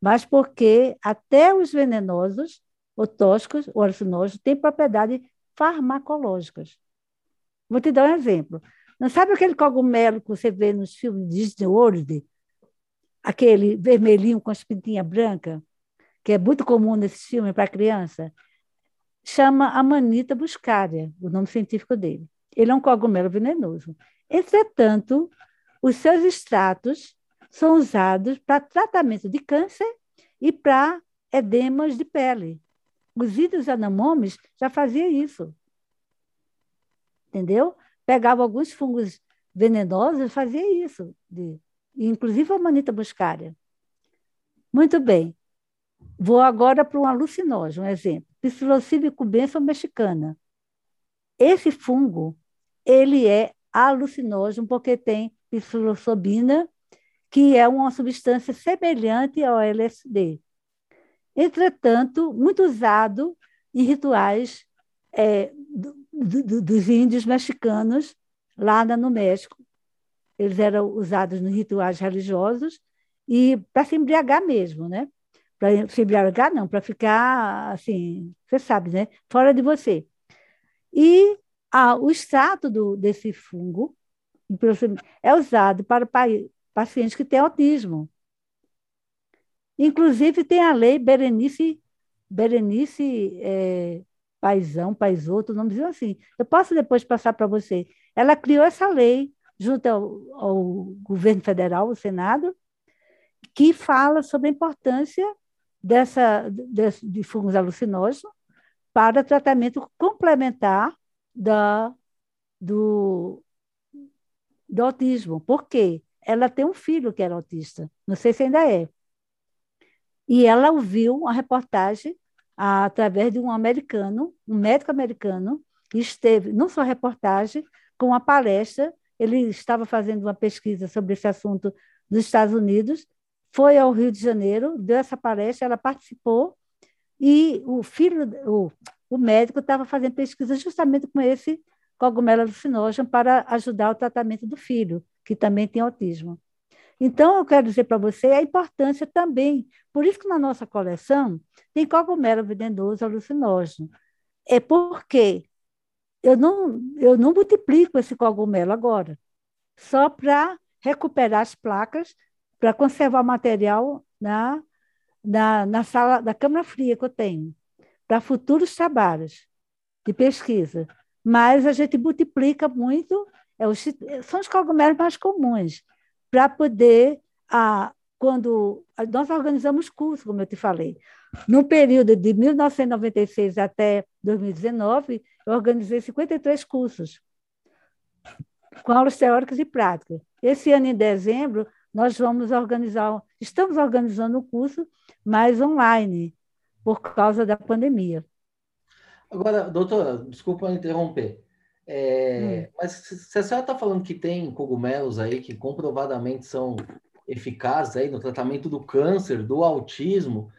Speaker 2: mas porque até os venenosos, ou tóxicos, ou alucinógenos, têm propriedades farmacológicas. Vou te dar um exemplo. Não sabe aquele cogumelo que você vê nos filmes de Disney World, aquele vermelhinho com as pintinhas brancas, que é muito comum nesse filme para criança, chama Amanita buscaria, o nome científico dele. Ele é um cogumelo venenoso. Entretanto, os seus extratos são usados para tratamento de câncer e para edemas de pele. Os ídolos anamomes já faziam isso. Entendeu? Pegava alguns fungos venenosos e fazia isso, de inclusive a manita buscária. Muito bem. Vou agora para um alucinógeno, um exemplo. Psilocybin cubensis mexicana. Esse fungo, ele é alucinógeno porque tem psilocibina, que é uma substância semelhante ao LSD. Entretanto, muito usado em rituais é, do, do, dos índios mexicanos lá no México, eles eram usados nos rituais religiosos e para se embriagar mesmo, né? Para se embriagar, não, para ficar assim, você sabe, né? Fora de você. E ah, o extrato do, desse fungo é usado para pacientes que têm autismo. Inclusive, tem a lei Berenice, Berenice é, Paisão, Paisoto, nomezinho assim. Eu posso depois passar para você. Ela criou essa lei junto ao, ao governo federal, o Senado, que fala sobre a importância dessa, de, fungos alucinógenos para tratamento complementar da, do, do autismo. Por quê? Ela tem um filho que era autista, não sei se ainda é. E ela ouviu uma reportagem através de um americano, um médico americano, esteve, não só reportagem, com uma palestra. Ele estava fazendo uma pesquisa sobre esse assunto nos Estados Unidos, foi ao Rio de Janeiro, deu essa palestra, ela participou, e o filho, o, o médico estava fazendo pesquisa justamente com esse cogumelo alucinógeno para ajudar o tratamento do filho, que também tem autismo. Então, eu quero dizer para você a importância também. Por isso que na nossa coleção tem cogumelo venenoso alucinógeno. É porque eu não, eu não multiplico esse cogumelo agora, só para recuperar as placas, para conservar material na, na, na sala da câmara fria que eu tenho, para futuros trabalhos de pesquisa. Mas a gente multiplica muito, é os, são os cogumelos mais comuns para poder, a, quando nós organizamos cursos, como eu te falei. No período de 1996 até 2019, eu organizei 53 cursos, com aulas teóricas e práticas. Esse ano, em dezembro, nós vamos organizar, estamos organizando o um curso, mas online, por causa da pandemia.
Speaker 1: Agora, doutora, desculpa interromper. É, hum. Mas se a senhora está falando que tem cogumelos aí que comprovadamente são eficazes aí no tratamento do câncer, do autismo,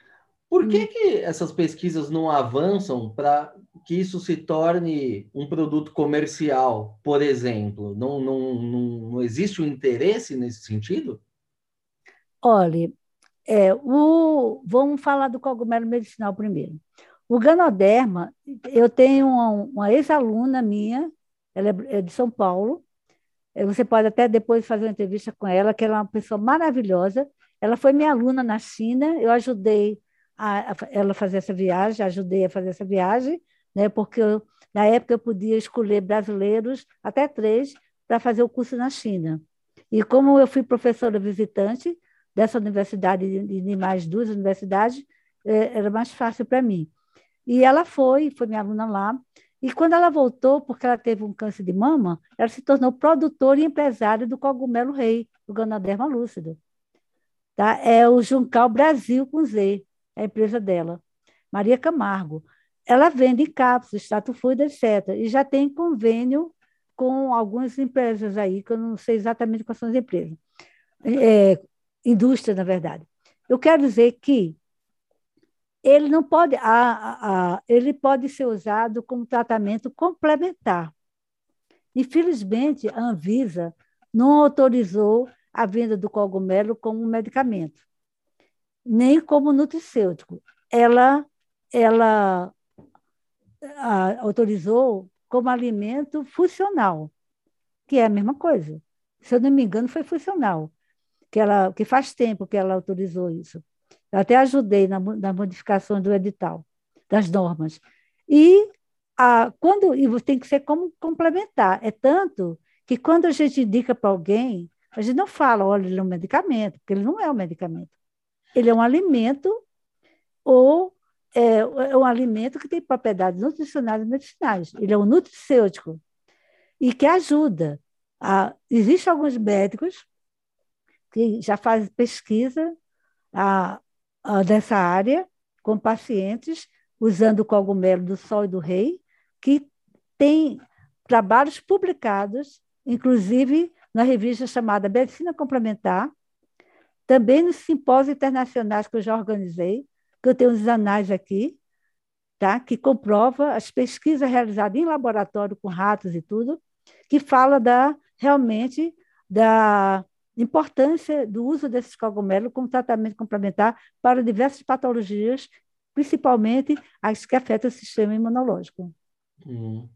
Speaker 1: por que, hum. que essas pesquisas não avançam para que isso se torne um produto comercial, por exemplo? Não, não, não, não existe um interesse nesse sentido?
Speaker 2: Olha, é, o, vamos falar do cogumelo medicinal primeiro. O Ganoderma, eu tenho uma, uma ex-aluna minha ela é, é de São Paulo. É, você pode até depois fazer uma entrevista com ela, que ela é uma pessoa maravilhosa. Ela foi minha aluna na China, eu ajudei a, a ela fazer essa viagem, ajudei a fazer essa viagem, né, porque eu, na época eu podia escolher brasileiros, até três, para fazer o curso na China. E como eu fui professora visitante dessa universidade e de mais duas universidades, é, era mais fácil para mim. E ela foi, foi minha aluna lá, e quando ela voltou, porque ela teve um câncer de mama, ela se tornou produtora e empresária do cogumelo rei, do Ganaderma lúcido. Tá? É o Juncal Brasil com Z, a empresa dela. Maria Camargo. Ela vende cápsulas, extrato fluido, etc. E já tem convênio com algumas empresas aí, que eu não sei exatamente quais são as empresas. É, indústria, na verdade. Eu quero dizer que ele não pode, a, a, ele pode ser usado como tratamento complementar. Infelizmente, a Anvisa não autorizou a venda do cogumelo como medicamento, nem como nutricêutico. Ela, ela autorizou como alimento funcional, que é a mesma coisa. Se eu não me engano, foi funcional, que, ela, que faz tempo que ela autorizou isso. Eu até ajudei na, na modificação do edital, das normas. E quando e tem que ser como complementar. É tanto que quando a gente indica para alguém, a gente não fala, olha, ele é um medicamento, porque ele não é um medicamento. Ele é um alimento ou é, é um alimento que tem propriedades nutricionais e medicinais. Ele é um nutricêutico e que ajuda. A, Existem alguns médicos que já fazem pesquisa a, dessa área com pacientes usando o cogumelo do sol e do rei, que tem trabalhos publicados, inclusive na revista chamada Medicina Complementar, também nos simpósios internacionais que eu já organizei, que eu tenho os anais aqui, tá? que comprova as pesquisas realizadas em laboratório com ratos e tudo, que fala da realmente da importância do uso desses cogumelos como tratamento complementar para diversas patologias, principalmente as que afetam o sistema imunológico.
Speaker 1: Hum,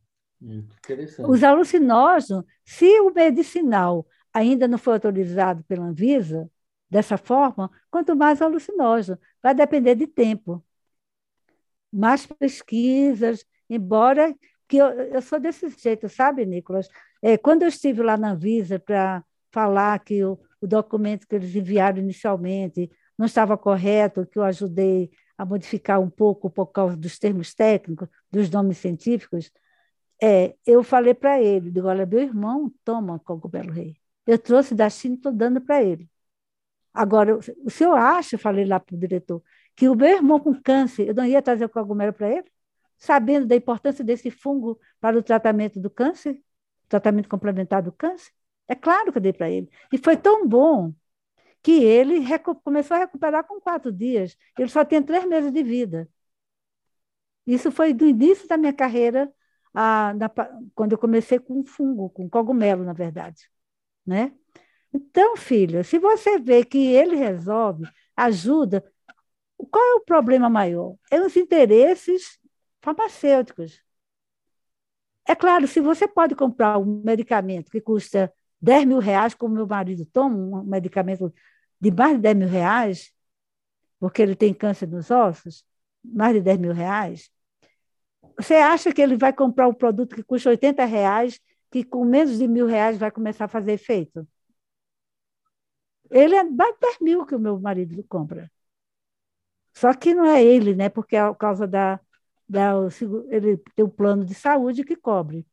Speaker 1: interessante.
Speaker 2: Os alucinógenos, se o medicinal ainda não foi autorizado pela Anvisa, dessa forma, quanto mais alucinógeno, vai depender de tempo. Mais pesquisas, embora que eu, eu sou desse jeito, sabe, Nicolas? É, quando eu estive lá na Anvisa para falar que o, o documento que eles enviaram inicialmente não estava correto, que eu ajudei a modificar um pouco por causa dos termos técnicos, dos nomes científicos, é, eu falei para ele, digo, olha, meu irmão toma cogumelo rei. Eu trouxe da China e estou dando para ele. Agora, o senhor acha, falei lá para o diretor, que o meu irmão com câncer, eu não ia trazer o cogumelo para ele? sabendo da importância desse fungo para o tratamento do câncer, tratamento complementar do câncer? É claro que eu dei para ele. E foi tão bom que ele começou a recuperar com quatro dias. Ele só tem três meses de vida. Isso foi do início da minha carreira, a, na, quando eu comecei com fungo, com cogumelo, na verdade. Né? Então, filha, se você vê que ele resolve, ajuda, qual é o problema maior? É os interesses farmacêuticos. É claro, se você pode comprar um medicamento que custa 10 mil reais, como meu marido toma, um medicamento de mais de 10 mil reais, porque ele tem câncer nos ossos, mais de 10 mil reais, você acha que ele vai comprar um produto que custa 80 reais, que com menos de mil reais vai começar a fazer efeito? Ele é mais de 10 mil que o meu marido compra. Só que não é ele, né? Porque é por causa da, da ele tem o plano de saúde que cobre.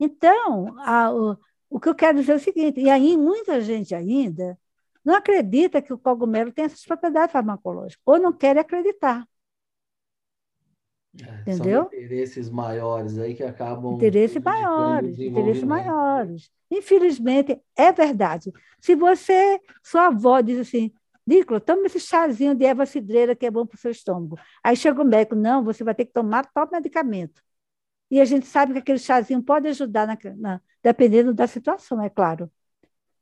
Speaker 2: Então, a, o, o que eu quero dizer é o seguinte, e aí muita gente ainda não acredita que o cogumelo tem essas propriedades farmacológicas, ou não quer acreditar.
Speaker 1: É, Entendeu? São interesses maiores aí que acabam.
Speaker 2: Interesses maiores, interesses maiores. Infelizmente, é verdade. Se você, sua avó diz assim, Nicola, toma esse chazinho de erva cidreira que é bom para o seu estômago. Aí chega o médico, não, você vai ter que tomar tal medicamento. E a gente sabe que aquele chazinho pode ajudar, na, na, dependendo da situação, é claro.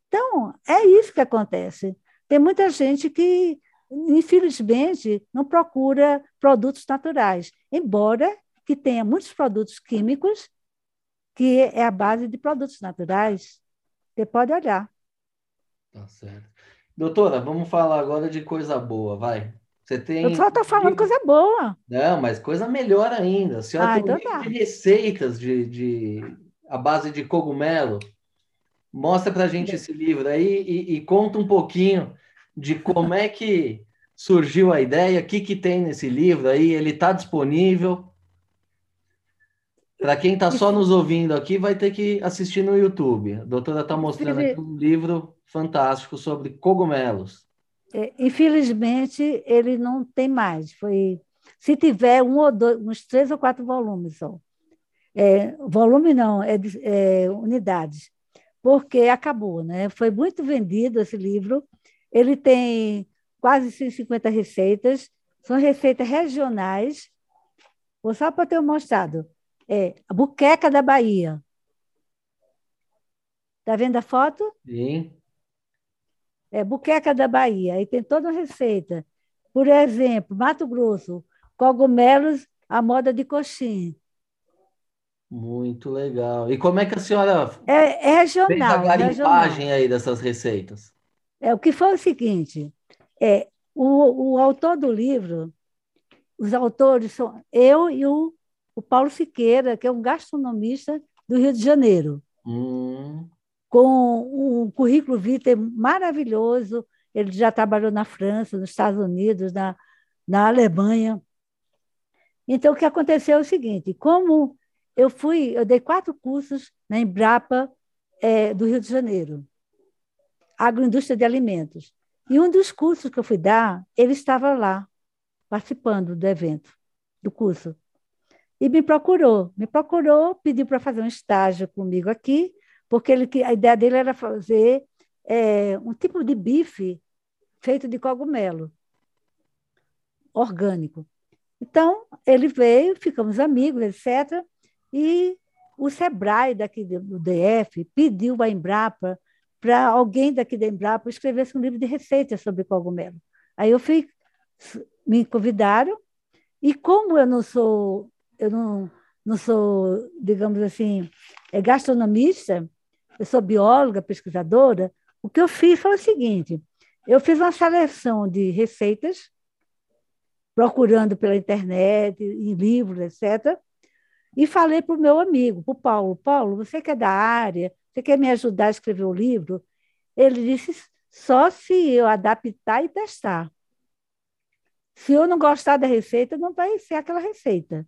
Speaker 2: Então, é isso que acontece. Tem muita gente que infelizmente, não procura produtos naturais, embora que tenha muitos produtos químicos que é a base de produtos naturais. Você pode olhar.
Speaker 1: Tá certo. Doutora, vamos falar agora de coisa boa, vai. Você tem.
Speaker 2: Eu só estou falando coisa boa.
Speaker 1: Não, mas coisa melhor ainda. A senhora ah, tem então tá. de receitas de, de a base de cogumelo. Mostra para a gente esse livro aí e, e conta um pouquinho de como é que surgiu a ideia, o que, que tem nesse livro aí, ele está disponível. Para quem está só nos ouvindo aqui, vai ter que assistir no YouTube. A doutora está mostrando aqui um livro fantástico sobre cogumelos.
Speaker 2: É, infelizmente, ele não tem mais. Foi, se tiver um ou dois, uns três ou quatro volumes só. É, volume não, é, é unidades, porque acabou, né? Foi muito vendido esse livro ele tem quase 150 receitas, são receitas regionais. Vou só para ter mostrado. É a buqueca da Bahia. Está vendo a foto?
Speaker 1: Sim.
Speaker 2: É buqueca da Bahia. Aí tem toda uma receita. Por exemplo, Mato Grosso, cogumelos à moda de coxim.
Speaker 1: Muito legal. E como é que a senhora
Speaker 2: é, é regional, fez a
Speaker 1: garimpagem aí dessas receitas?
Speaker 2: É, o que foi o seguinte: é, o, o autor do livro, os autores são eu e o, o Paulo Siqueira, que é um gastronomista do Rio de Janeiro,
Speaker 1: hum.
Speaker 2: com um currículo vitae maravilhoso. Ele já trabalhou na França, nos Estados Unidos, na, na Alemanha. Então, o que aconteceu é o seguinte: como eu fui, eu dei quatro cursos na Embrapa é, do Rio de Janeiro agroindústria de alimentos. E um dos cursos que eu fui dar, ele estava lá, participando do evento, do curso. E me procurou, me procurou, pediu para fazer um estágio comigo aqui, porque ele, a ideia dele era fazer é, um tipo de bife feito de cogumelo, orgânico. Então, ele veio, ficamos amigos, etc. E o Sebrae daqui do DF pediu à Embrapa para alguém daqui da Embrapa escrevesse um livro de receitas sobre cogumelo. Aí eu fui, me convidaram, e como eu não sou, eu não, não sou, digamos assim, é gastronomista, eu sou bióloga, pesquisadora, o que eu fiz foi o seguinte: eu fiz uma seleção de receitas, procurando pela internet, em livros, etc., e falei para o meu amigo, para o Paulo: Paulo, você que é da área, você quer me ajudar a escrever o livro? Ele disse: só se eu adaptar e testar. Se eu não gostar da receita, não vai ser aquela receita.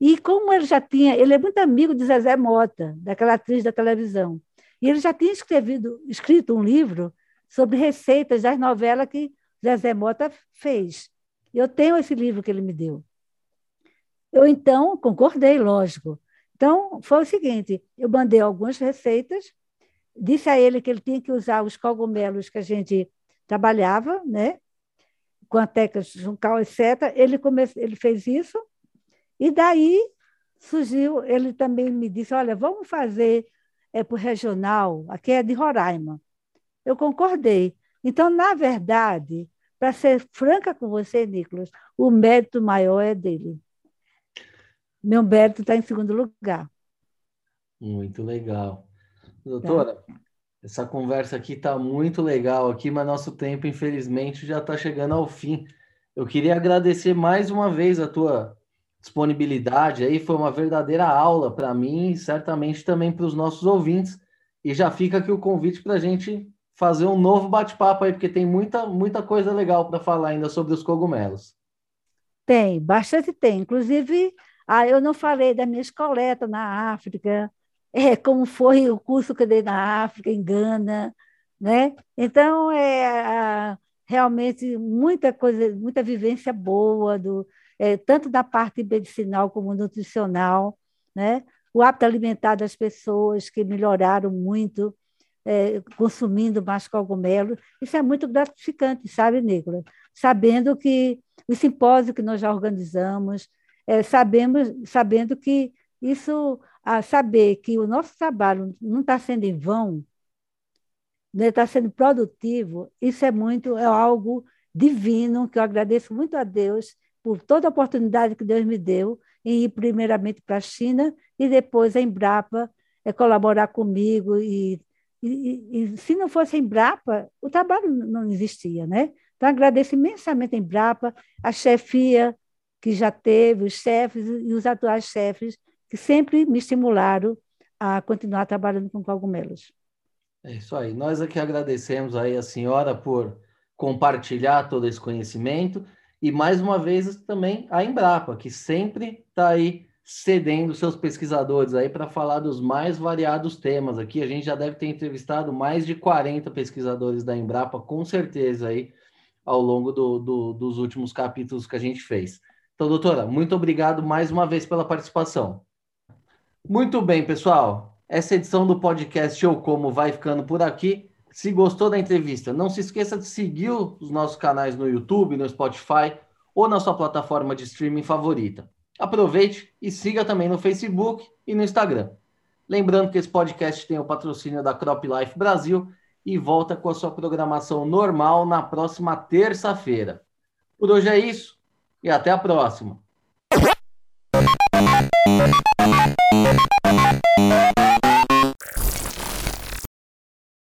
Speaker 2: E como ele já tinha, ele é muito amigo de Zezé Mota, daquela atriz da televisão. E ele já tinha escrevido, escrito um livro sobre receitas das novelas que Zezé Mota fez. Eu tenho esse livro que ele me deu. Eu então concordei, lógico. Então, foi o seguinte: eu mandei algumas receitas, disse a ele que ele tinha que usar os cogumelos que a gente trabalhava, né? com a técnica juncal, etc. Ele, come... ele fez isso, e daí surgiu, ele também me disse, olha, vamos fazer é, para o regional, aqui é de Roraima. Eu concordei. Então, na verdade, para ser franca com você, Nicolas, o mérito maior é dele. Meu mérito está em segundo lugar.
Speaker 1: Muito legal. Doutora, tá. essa conversa aqui está muito legal aqui, mas nosso tempo, infelizmente, já está chegando ao fim. Eu queria agradecer mais uma vez a tua disponibilidade aí, foi uma verdadeira aula para mim e certamente também para os nossos ouvintes. E já fica aqui o convite para a gente fazer um novo bate-papo aí, porque tem muita, muita coisa legal para falar ainda sobre os cogumelos.
Speaker 2: Tem, bastante tem. Inclusive, ah, eu não falei das minhas coletas na África, é, como foi o curso que eu dei na África, em Gana, né? Então, é realmente muita coisa, muita vivência boa, do, é, tanto da parte medicinal como nutricional, né? o hábito alimentar das pessoas que melhoraram muito, é, consumindo mais cogumelo. Isso é muito gratificante, sabe, Nicolas? Sabendo que o simpósio que nós já organizamos, é, sabemos, sabendo que isso, a saber que o nosso trabalho não está sendo em vão, está né, sendo produtivo, isso é muito, é algo divino, que eu agradeço muito a Deus por toda a oportunidade que Deus me deu em ir primeiramente para a China e depois a Embrapa é, colaborar comigo e e, e, se não fosse a Embrapa, o trabalho não existia, né? Então, agradeço imensamente a Embrapa, a chefia que já teve, os chefes e os atuais chefes, que sempre me estimularam a continuar trabalhando com cogumelos.
Speaker 1: É isso aí. Nós aqui agradecemos aí a senhora por compartilhar todo esse conhecimento e mais uma vez também a Embrapa, que sempre está aí cedendo seus pesquisadores aí para falar dos mais variados temas aqui. A gente já deve ter entrevistado mais de 40 pesquisadores da Embrapa, com certeza, aí, ao longo do, do, dos últimos capítulos que a gente fez. Então, doutora, muito obrigado mais uma vez pela participação. Muito bem, pessoal. Essa edição do podcast Eu Como vai ficando por aqui. Se gostou da entrevista, não se esqueça de seguir os nossos canais no YouTube, no Spotify ou na sua plataforma de streaming favorita. Aproveite e siga também no Facebook e no Instagram. Lembrando que esse podcast tem o patrocínio da Crop Life Brasil e volta com a sua programação normal na próxima terça-feira. Por hoje é isso e até a próxima.